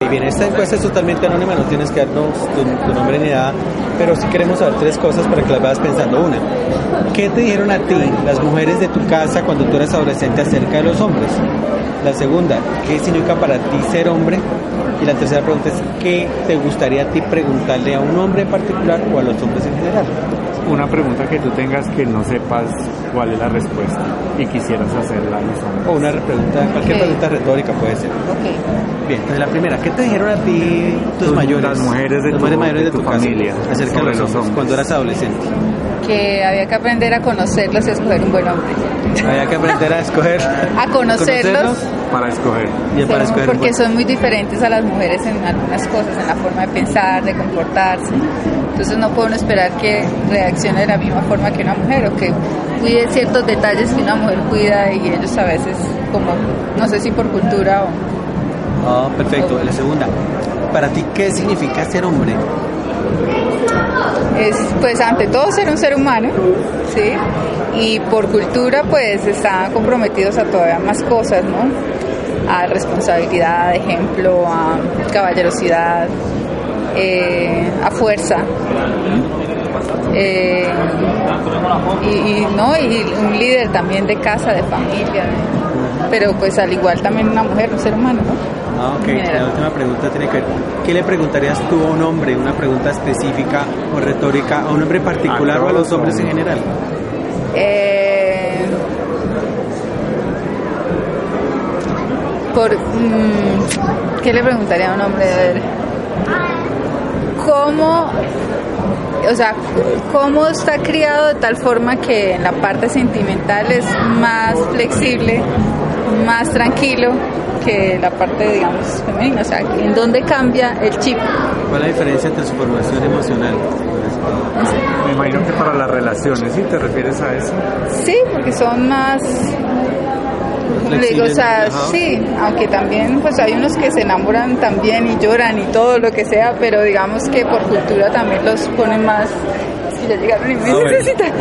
Y bien, esta encuesta es totalmente anónima, no tienes que darnos tu, tu, nombre ni nada, pero sí queremos saber tres cosas para que las vayas pensando. Una, ¿qué te dijeron a ti las mujeres de tu casa cuando tú eras adolescente acerca de los hombres? La segunda, ¿qué significa para ti ser hombre? Y la tercera pregunta es, ¿qué te gustaría a ti preguntarle a un hombre en particular o a los hombres en general? Una pregunta que tú tengas que no sepas cuál es la respuesta y quisieras hacerla a los hombres. O una pregunta, cualquier pregunta retórica puede ser. Ok. Bien, entonces la primera, ¿qué te dijeron a ti tus Tus- mayores? las mujeres de tu- mujeres mayores de de tu, tu casa familia acerca de sobre los los hombres hombres? cuando eras adolescente? Que había que aprender a conocerlos y a escoger un buen hombre. Había que aprender a escoger. A conocerlos. Para escoger. y para Sí, escoger un porque buen- son muy diferentes a las mujeres en algunas cosas, en la forma de pensar, de comportarse. Entonces no puedo esperar que reaccione de la misma forma que una mujer o que cuide ciertos detalles que una mujer cuida y ellos a veces como, no sé si por cultura o... Ah, perfecto. La segunda, ¿para ti qué significa ser hombre? Es pues ante todo ser un ser humano, ¿sí? Y por cultura pues están comprometidos a todavía más cosas, ¿no? A responsabilidad, ejemplo, a caballerosidad, eh, a fuerza. Eh, y, y, no y un líder también de casa, de familia, pero pues al igual también una mujer, un ser humano, ¿no? Ah, ok. La última pregunta tiene que ver, ¿qué le preguntarías tú a un hombre? Una pregunta específica o retórica a un hombre particular o a los hombres en general? Eh, por, mm, ¿Qué le preguntaría a un hombre? A ver, ¿Cómo, o sea, cómo está criado de tal forma que en la parte sentimental es más flexible, más tranquilo que la parte, digamos, femenina? O sea, ¿en dónde cambia el chip? ¿Cuál es la diferencia entre su formación emocional? Me imagino que para las relaciones, ¿sí te refieres a eso? Sí, porque son más digo, o sea, Ajá. sí, aunque también pues hay unos que se enamoran también y lloran y todo lo que sea, pero digamos que por cultura también los ponen más, ya llegaron y me Ah, bueno. necesitan.